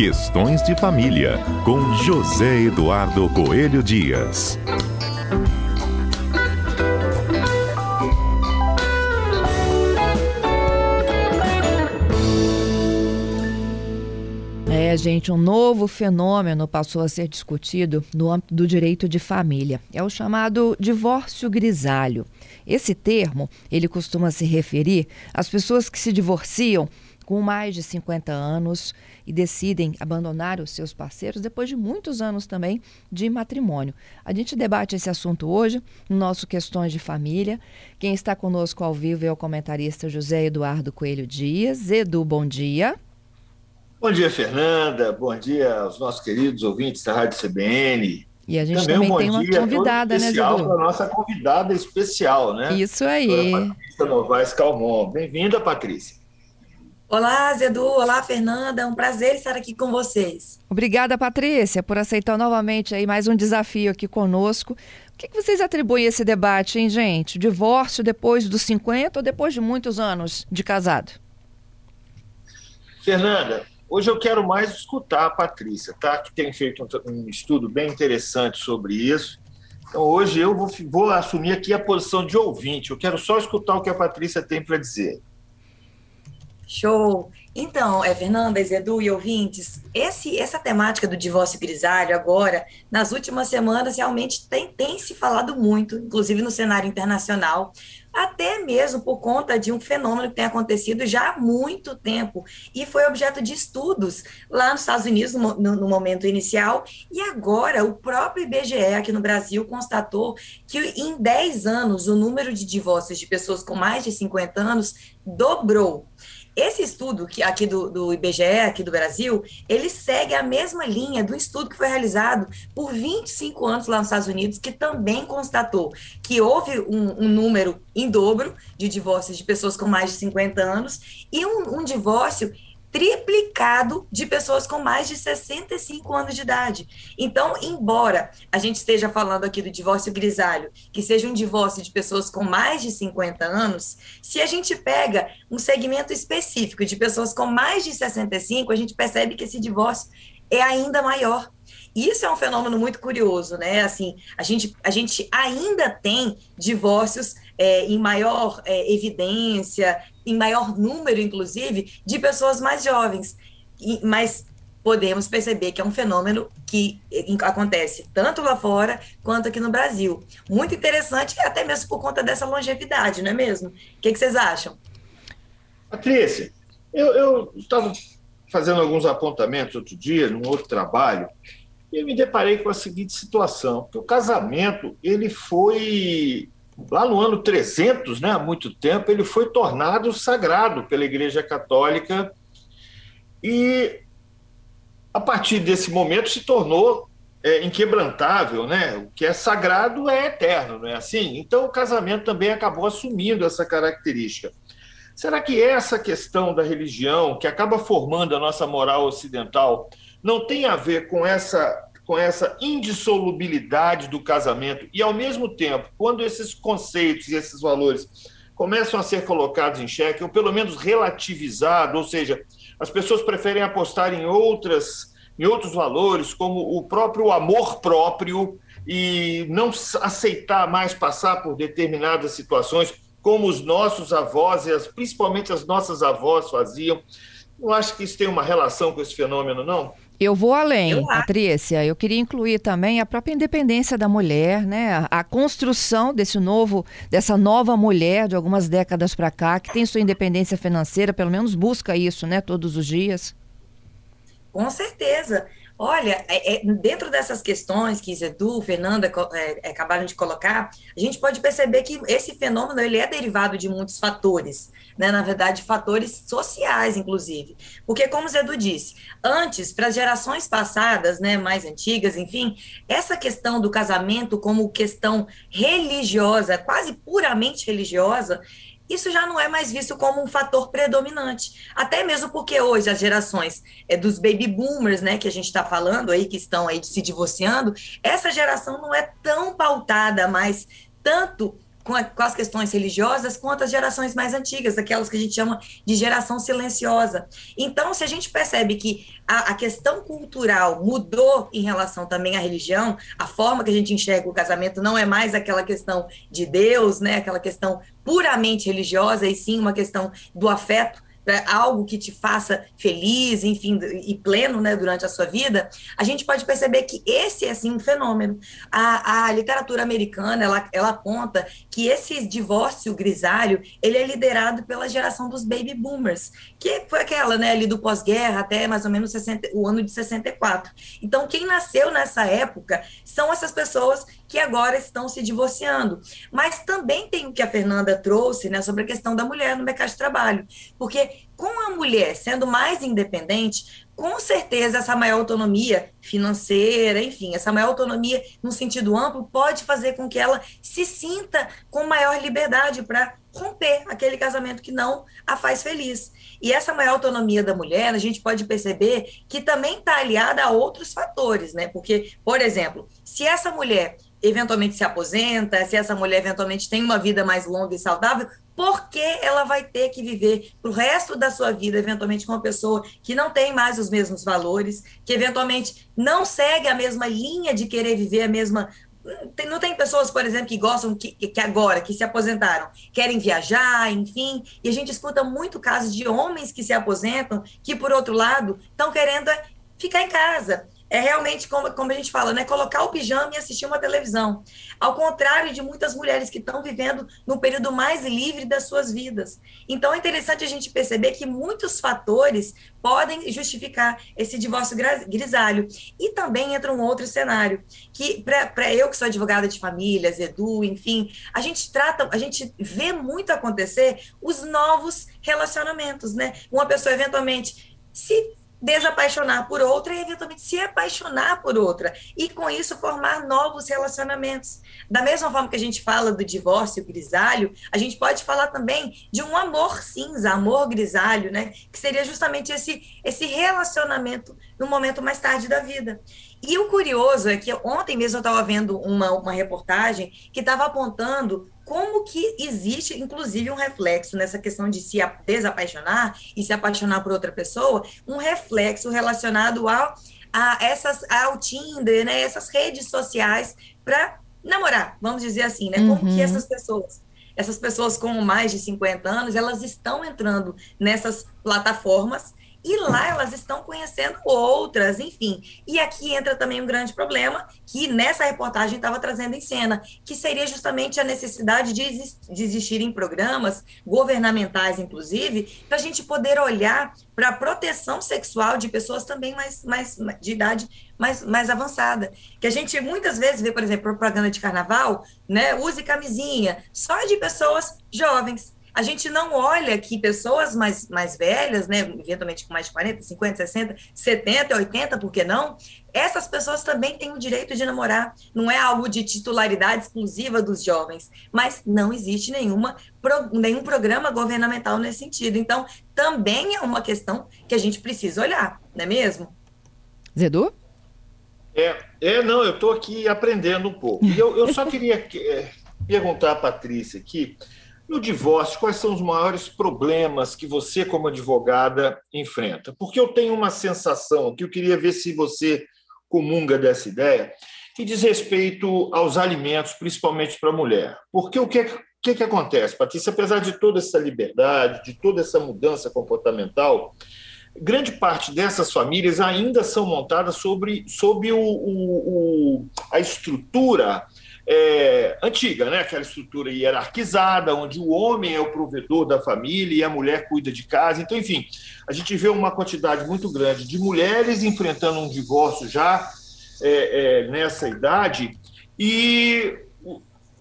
Questões de Família, com José Eduardo Coelho Dias. É, gente, um novo fenômeno passou a ser discutido no âmbito do direito de família. É o chamado divórcio grisalho. Esse termo, ele costuma se referir às pessoas que se divorciam com mais de 50 anos e decidem abandonar os seus parceiros depois de muitos anos também de matrimônio. A gente debate esse assunto hoje no nosso Questões de Família. Quem está conosco ao vivo é o comentarista José Eduardo Coelho Dias. Edu, bom dia. Bom dia, Fernanda. Bom dia aos nossos queridos ouvintes da Rádio CBN. E a gente também, também um tem uma convidada, né, Zidu? para nossa convidada especial, né? Isso aí. Patrícia Novaes Calmon. Bem-vinda, Patrícia. Olá, Zedu. Olá, Fernanda. É um prazer estar aqui com vocês. Obrigada, Patrícia, por aceitar novamente aí mais um desafio aqui conosco. O que, que vocês atribuem a esse debate, hein, gente? Divórcio depois dos 50 ou depois de muitos anos de casado? Fernanda, Hoje eu quero mais escutar a Patrícia, tá? que tem feito um, estudo bem interessante sobre isso. Então, hoje eu vou, vou assumir aqui a posição de ouvinte. Eu quero só escutar o que a Patrícia tem para dizer. Show! Então, é, Fernanda, Edu e ouvintes, esse, essa temática do divórcio grisalho agora, nas últimas semanas, realmente tem, tem se falado muito, inclusive no cenário internacional, até mesmo por conta de um fenômeno que tem acontecido já há muito tempo e foi objeto de estudos lá nos Estados Unidos no, no, momento inicial e agora o próprio IBGE aqui no Brasil constatou que em 10 anos o número de divórcios de pessoas com mais de 50 anos dobrou. Esse estudo que aqui do, do IBGE, aqui do Brasil, ele segue a mesma linha do estudo que foi realizado por 25 anos lá nos Estados Unidos, que também constatou que houve um, um número em dobro de divórcios de pessoas com mais de 50 anos e um, um divórcio triplicado de pessoas com mais de 65 anos de idade. Então, embora a gente esteja falando aqui do divórcio grisalho, que seja um divórcio de pessoas com mais de 50 anos, se a gente pega um segmento específico de pessoas com mais de 65, a gente percebe que esse divórcio é ainda maior. Isso é um fenômeno muito curioso, né? Assim, a gente, a gente ainda tem divórcios é, em maior é, evidência, em maior número, inclusive, de pessoas mais jovens. E, mas podemos perceber que é um fenômeno que acontece tanto lá fora quanto aqui no Brasil. Muito interessante, até mesmo por conta dessa longevidade, não é mesmo? O que, que vocês acham? Patrícia, eu estava fazendo alguns apontamentos outro dia, num outro trabalho, e eu me deparei com a seguinte situação, que o casamento, ele foi, lá no ano 300, né, há muito tempo, ele foi tornado sagrado pela Igreja Católica e, a partir desse momento, se tornou é, inquebrantável, né? O que é sagrado é eterno, não é assim? Então, o casamento também acabou assumindo essa característica. Será que essa questão da religião, que acaba formando a nossa moral ocidental, não tem a ver com essa com essa indissolubilidade do casamento e ao mesmo tempo, quando esses conceitos e esses valores começam a ser colocados em xeque ou pelo menos relativizados, ou seja, as pessoas preferem apostar em outras em outros valores, como o próprio amor próprio e não aceitar mais passar por determinadas situações, como os nossos avós e as, principalmente as nossas avós faziam. Não acho que isso tem uma relação com esse fenômeno, não? Eu vou além, eu Patrícia. Eu queria incluir também a própria independência da mulher, né? A, construção desse novo, dessa nova mulher de algumas décadas para cá, que tem sua independência financeira, pelo menos busca isso, né? Todos os dias. Com certeza. Olha, é, é, dentro dessas questões que Zedu, Fernanda é, é, acabaram de colocar, a gente pode perceber que esse fenômeno ele é derivado de muitos fatores, né? na verdade, fatores sociais, inclusive. Porque, como Zedu disse, antes, para gerações passadas, né, mais antigas, enfim, essa questão do casamento como questão religiosa, quase puramente religiosa, isso já não é mais visto como um fator predominante. Até mesmo porque hoje as gerações é, dos baby boomers, né, que a gente está falando aí, que estão aí se divorciando, essa geração não é tão pautada mais tanto com, a, com, as questões religiosas quanto as gerações mais antigas, aquelas que a gente chama de geração silenciosa. Então, se a gente percebe que a, a, questão cultural mudou em relação também à religião, a forma que a gente enxerga o casamento não é mais aquela questão de Deus, né, aquela questão puramente religiosa, e sim uma questão do afeto algo que te faça feliz, enfim, e pleno, né, durante a sua vida, a gente pode perceber que esse é, assim, um fenômeno. A, a literatura americana, ela, ela aponta que esse divórcio grisalho, ele é liderado pela geração dos baby boomers, que foi aquela, né, ali do pós-guerra até mais ou menos 60, o ano de 64. Então, quem nasceu nessa época são essas pessoas que agora estão se divorciando. Mas também tem o que a Fernanda trouxe, né, sobre a questão da mulher no mercado de trabalho, porque com a mulher sendo mais independente, com certeza essa maior autonomia financeira, enfim, essa maior autonomia no sentido amplo pode fazer com que ela se sinta com maior liberdade para romper aquele casamento que não a faz feliz. E essa maior autonomia da mulher, a gente pode perceber que também está aliada a outros fatores, né? Porque, por exemplo, se essa mulher eventualmente se aposenta, se essa mulher eventualmente tem uma vida mais longa e saudável, porque ela vai ter que viver para o resto da sua vida, eventualmente, com uma pessoa que não tem mais os mesmos valores, que eventualmente não segue a mesma linha de querer viver a mesma. Não tem pessoas, por exemplo, que gostam que, que agora, que se aposentaram, querem viajar, enfim, e a gente escuta muito casos de homens que se aposentam, que, por outro lado, estão querendo ficar em casa é realmente, como, como a gente fala, né? Colocar o pijama e assistir uma televisão. Ao contrário de muitas mulheres que estão vivendo no período mais livre das suas vidas. Então, é interessante a gente perceber que muitos fatores podem justificar esse divórcio grisalho. E também entra um outro cenário, que para eu que sou advogada de famílias, Edu, enfim, a gente trata, a gente vê muito acontecer os novos relacionamentos, né? Uma pessoa eventualmente se desapaixonar por outra e eventualmente se apaixonar por outra e com isso formar novos relacionamentos. Da mesma forma que a gente fala do divórcio grisalho, a gente pode falar também de um amor cinza, amor grisalho, né, que seria justamente esse esse relacionamento no momento mais tarde da vida. E o curioso é que ontem mesmo eu estava vendo uma, uma reportagem que estava apontando como que existe, inclusive, um reflexo nessa questão de se desapaixonar e se apaixonar por outra pessoa, um reflexo relacionado ao, a essas, ao Tinder, né, essas redes sociais para namorar, vamos dizer assim, né? Como uhum. que essas pessoas essas pessoas com mais de 50 anos, elas estão entrando nessas plataformas e lá elas estão conhecendo outras, enfim. E aqui entra também um grande problema que nessa reportagem estava trazendo em cena, que seria justamente a necessidade de, de existirem programas governamentais, inclusive, para a gente poder olhar para a proteção sexual de pessoas também mais, mais de idade mais, mais avançada. Que a gente muitas vezes vê, por exemplo, propaganda de carnaval, né? Use camisinha, só de pessoas jovens a gente não olha que pessoas mais, mais velhas, né, eventualmente com mais de 40, 50, 60, 70, 80, por que não? Essas pessoas também têm o direito de namorar. Não é algo de titularidade exclusiva dos jovens, mas não existe nenhuma, nenhum programa governamental nesse sentido. Então, também é uma questão que a gente precisa olhar, não é mesmo? Zedu? É, é não, eu estou aqui aprendendo um pouco. E eu, eu só queria é, perguntar à Patrícia aqui no divórcio, quais são os maiores problemas que você, como advogada, enfrenta? Porque eu tenho uma sensação que eu queria ver se você comunga dessa ideia, que diz respeito aos alimentos, principalmente para a mulher. Porque o que, que, que acontece, Patrícia? Apesar de toda essa liberdade, de toda essa mudança comportamental, grande parte dessas famílias ainda são montadas sobre, sobre o, o, o a estrutura é, antiga, né? aquela estrutura hierarquizada, onde o homem é o provedor da família e a mulher cuida de casa. Então, enfim, a gente vê uma quantidade muito grande de mulheres enfrentando um divórcio já é, é, nessa idade e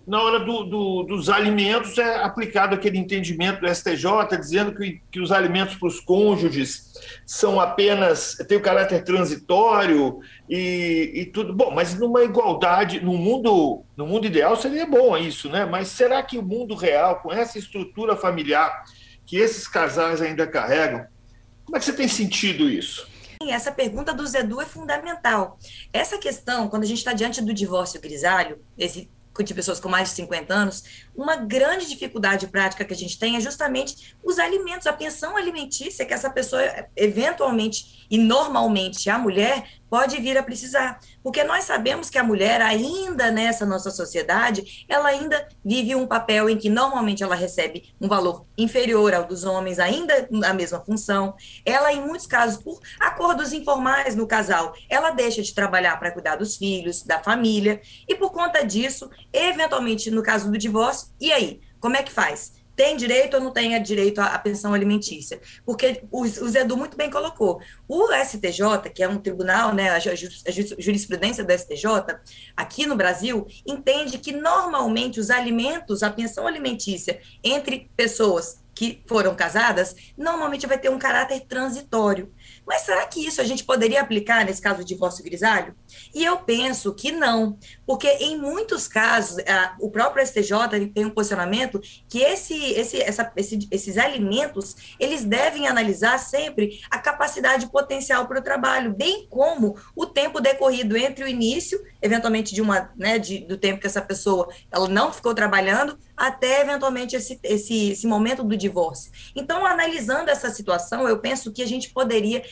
na hora do, do, dos alimentos é aplicado aquele entendimento do STJ dizendo que, que os alimentos para os cônjuges são apenas têm o caráter transitório e, e, tudo bom, mas numa igualdade no mundo no mundo ideal seria bom isso, né? Mas será que o mundo real com essa estrutura familiar que esses casais ainda carregam, como é que você tem sentido isso? Essa pergunta do Zedu é fundamental. Essa questão, quando a gente está diante do divórcio grisalho, esse de pessoas com mais de 50 anos, uma grande dificuldade prática que a gente tem é justamente os alimentos, a pensão alimentícia que essa pessoa, eventualmente e normalmente a mulher, pode vir a precisar. Porque nós sabemos que a mulher, ainda nessa nossa sociedade, ela ainda vive um papel em que normalmente ela recebe um valor inferior ao dos homens, ainda a mesma função. Ela, em muitos casos, por acordos informais no casal, ela deixa de trabalhar para cuidar dos filhos, da família, e por conta disso, eventualmente, no caso do divórcio, e aí? Como é que faz? tem direito ou não tem direito à, pensão alimentícia? Porque o, Zedu muito bem colocou. O STJ, que é um tribunal, né, a, jurisprudência do STJ, aqui no Brasil, entende que normalmente os alimentos, a pensão alimentícia entre pessoas que foram casadas, normalmente vai ter um caráter transitório. Mas será que isso a gente poderia aplicar nesse caso de divórcio grisalho? E eu penso que não, porque em muitos casos, a, o próprio STJ tem um posicionamento que esse, esse, essa, esse, esses alimentos, eles devem analisar sempre a capacidade potencial para o trabalho, bem como o tempo decorrido entre o início, eventualmente de uma, né, de, do tempo que essa pessoa ela não ficou trabalhando, até eventualmente esse, esse, esse momento do divórcio. Então, analisando essa situação, eu penso que a gente poderia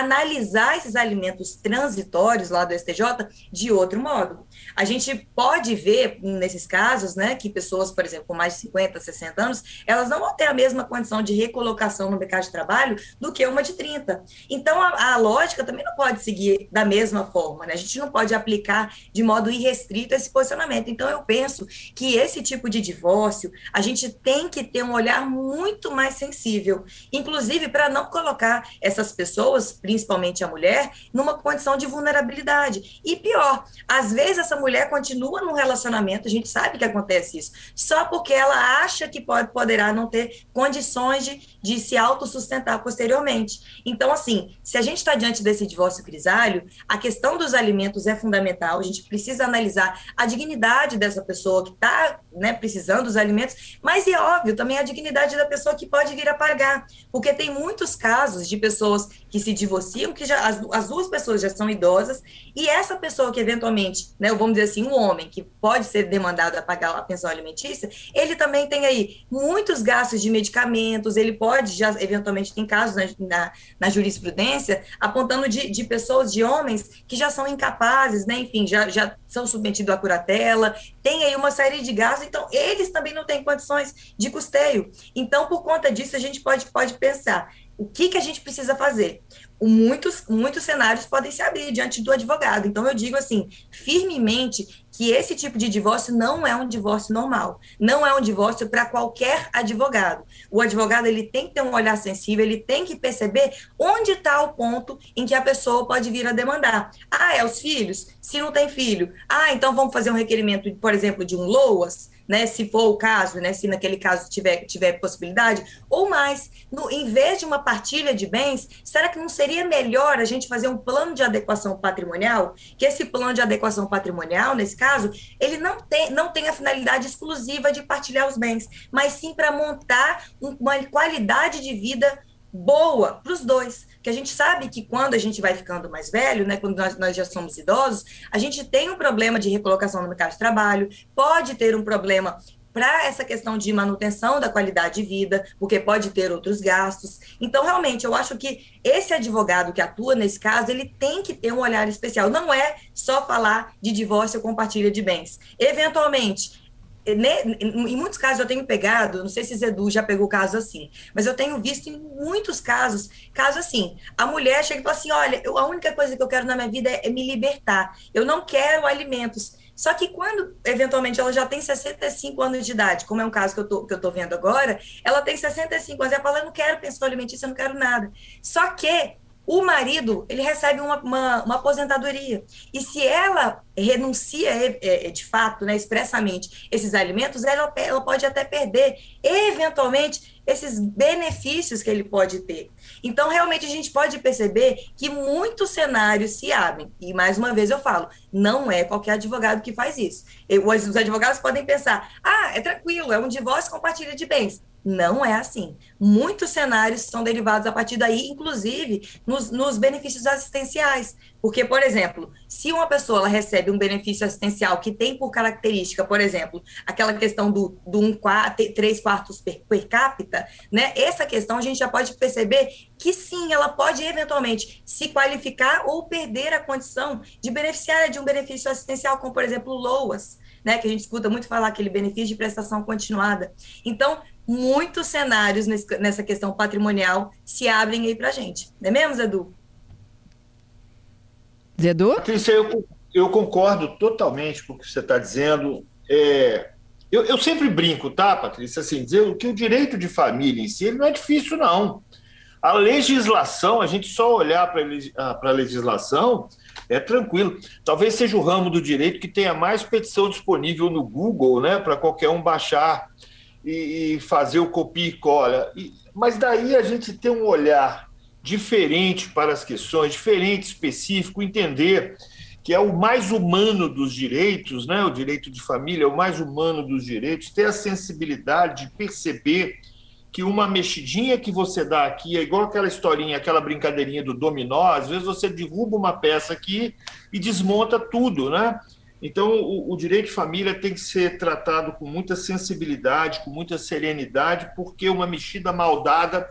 analisar esses alimentos transitórios lá do STJ de outro modo. A gente pode ver, nesses casos, né, que pessoas, por exemplo, com mais de 50, 60 anos, elas não vão ter a mesma condição de recolocação no mercado de trabalho do que uma de 30. Então, a, a lógica também não pode seguir da mesma forma, né? A gente não pode aplicar de modo irrestrito esse posicionamento. Então, eu penso que esse tipo de divórcio, a gente tem que ter um olhar muito mais sensível, inclusive para não colocar essas pessoas, principalmente a mulher, numa condição de vulnerabilidade. E pior, às vezes essa mulher continua num relacionamento, a gente sabe que acontece isso, só porque ela acha que pode, poderá não ter condições de, de se autossustentar posteriormente. Então, assim, se a gente está diante desse divórcio grisalho, a questão dos alimentos é fundamental, a gente precisa analisar a dignidade dessa pessoa que está né, precisando dos alimentos, mas é óbvio também a dignidade da pessoa que pode vir a pagar, porque tem muitos casos de pessoas que se divorciam, que já as, as duas pessoas já são idosas, e essa pessoa que eventualmente, né, vamos dizer assim, um homem que pode ser demandado a pagar a pensão alimentícia, ele também tem aí muitos gastos de medicamentos, ele pode já, eventualmente, tem casos na, na, na jurisprudência apontando de, de pessoas, de homens que já são incapazes, né, enfim, já, já são submetidos à curatela, tem aí uma série de gastos, então eles também não têm condições de custeio. Então, por conta disso, a gente pode, pode pensar o que, que a gente precisa fazer? Muitos, muitos cenários podem se abrir diante do advogado. Então, eu digo assim, firmemente, que esse tipo de divórcio não é um divórcio normal, não é um divórcio para qualquer advogado. O advogado ele tem que ter um olhar sensível, ele tem que perceber onde está o ponto em que a pessoa pode vir a demandar. Ah, é os filhos? Se não tem filho, ah, então vamos fazer um requerimento, por exemplo, de um LOAS, né, se for o caso, né, se naquele caso tiver, tiver possibilidade, ou mais, no, em vez de uma partilha de bens, será que não seria melhor a gente fazer um plano de adequação patrimonial? Que esse plano de adequação patrimonial, nesse caso, ele não tem, não tem a finalidade exclusiva de partilhar os bens, mas sim para montar uma qualidade de vida boa para os dois. Que a gente sabe que quando a gente vai ficando mais velho, né, quando nós, nós já somos idosos, a gente tem um problema de recolocação no mercado de trabalho, pode ter um problema para essa questão de manutenção da qualidade de vida, porque pode ter outros gastos. Então, realmente, eu acho que esse advogado que atua nesse caso, ele tem que ter um olhar especial. Não é só falar de divórcio ou compartilha de bens. Eventualmente, em muitos casos eu tenho pegado, não sei se Zedu já pegou caso assim, mas eu tenho visto em muitos casos, caso assim, a mulher chega e fala assim, olha, eu, a única coisa que eu quero na minha vida é, é me libertar, eu não quero alimentos, só que quando, eventualmente, ela já tem 65 anos de idade, como é um caso que eu tô, que eu tô vendo agora, ela tem 65 anos, ela fala, eu não quero pensão alimentícia, eu não quero nada. Só que o marido ele recebe uma, uma, uma, aposentadoria. E se ela renuncia é, é, de fato, né, expressamente, esses alimentos, ela, ela pode até perder, eventualmente, esses benefícios que ele pode ter. Então, realmente, a gente pode perceber que muitos cenários se abrem. E, mais uma vez, eu falo, não é qualquer advogado que faz isso. Os advogados podem pensar, ah, é tranquilo, é um divórcio compartilha de bens Não é assim. Muitos cenários são derivados a partir daí, inclusive nos, nos, benefícios assistenciais. Porque, por exemplo, se uma pessoa recebe um benefício assistencial que tem por característica, por exemplo, aquela questão do, do um quarto, três quartos per, per capita, né? Essa questão a gente já pode perceber que sim, ela pode eventualmente se qualificar ou perder a condição de beneficiária de um benefício assistencial, como, por exemplo, LOAS né, que a gente escuta muito falar aquele benefício de prestação continuada. Então, muitos cenários nesse, nessa questão patrimonial se abrem aí para a gente. Não é mesmo, Zedu? Patrícia, eu, eu concordo totalmente com o que você está dizendo. É, eu, eu, sempre brinco, tá, Patrícia? Assim, dizer que o direito de família em si não é difícil, não. A legislação, a gente só olhar para a legislação, é tranquilo. Talvez seja o ramo do direito que tenha mais petição disponível no Google, né, para qualquer um baixar e, e, fazer o copia e cola. E, mas daí a gente tem um olhar diferente para as questões, diferente, específico, entender que é o mais humano dos direitos, né, o direito de família é o mais humano dos direitos, ter a sensibilidade de perceber que uma mexidinha que você dá aqui é igual aquela historinha, aquela brincadeirinha do dominó, às vezes você derruba uma peça aqui e desmonta tudo, né? Então, o, o, direito de família tem que ser tratado com muita sensibilidade, com muita serenidade, porque uma mexida mal dada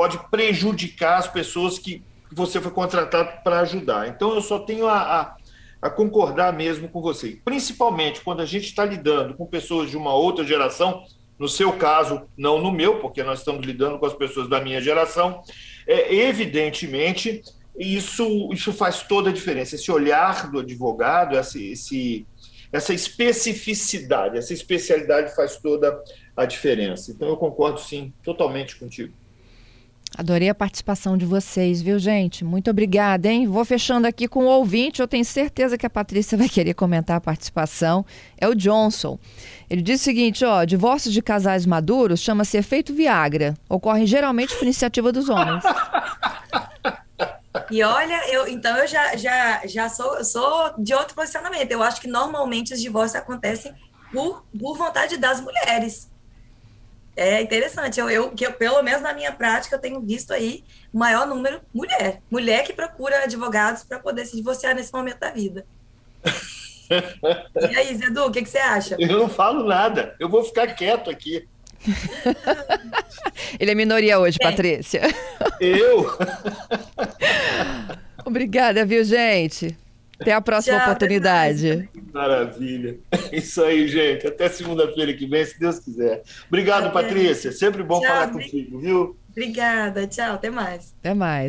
pode prejudicar as pessoas que você foi contratado para ajudar. Então, eu só tenho a, a, a concordar mesmo com você, principalmente quando a gente está lidando com pessoas de uma outra geração no seu caso, não no meu, porque nós estamos lidando com as pessoas da minha geração, é, evidentemente isso, isso faz toda a diferença. Esse olhar do advogado, esse, esse, essa especificidade, essa especialidade faz toda a diferença. Então eu concordo sim, totalmente contigo. Adorei a participação de vocês, viu, gente? Muito obrigada, hein? Vou fechando aqui com o ouvinte. Eu tenho certeza que a Patrícia vai querer comentar a participação. É o Johnson. Ele diz o seguinte: ó, divórcio de casais maduros chama-se efeito Viagra. Ocorre geralmente por iniciativa dos homens. E olha, eu, então eu já, já, já sou, sou de outro posicionamento. Eu acho que normalmente os divórcios acontecem por, por vontade das mulheres. É interessante, eu, eu, que eu, pelo menos na minha prática, eu tenho visto aí o maior número mulher. Mulher que procura advogados para poder se divorciar nesse momento da vida. e aí, Zedu, o que, que você acha? Eu não falo nada, eu vou ficar quieto aqui. Ele é minoria hoje, é. Patrícia. Eu? Obrigada, viu, gente? Até a próxima Tchau, oportunidade. Maravilha. Isso aí, gente. Até segunda-feira que vem, se Deus quiser. Obrigado. Patrícia. Sempre bom Tchau, falar contigo, viu? Obrigada. Tchau. Até mais. Até mais.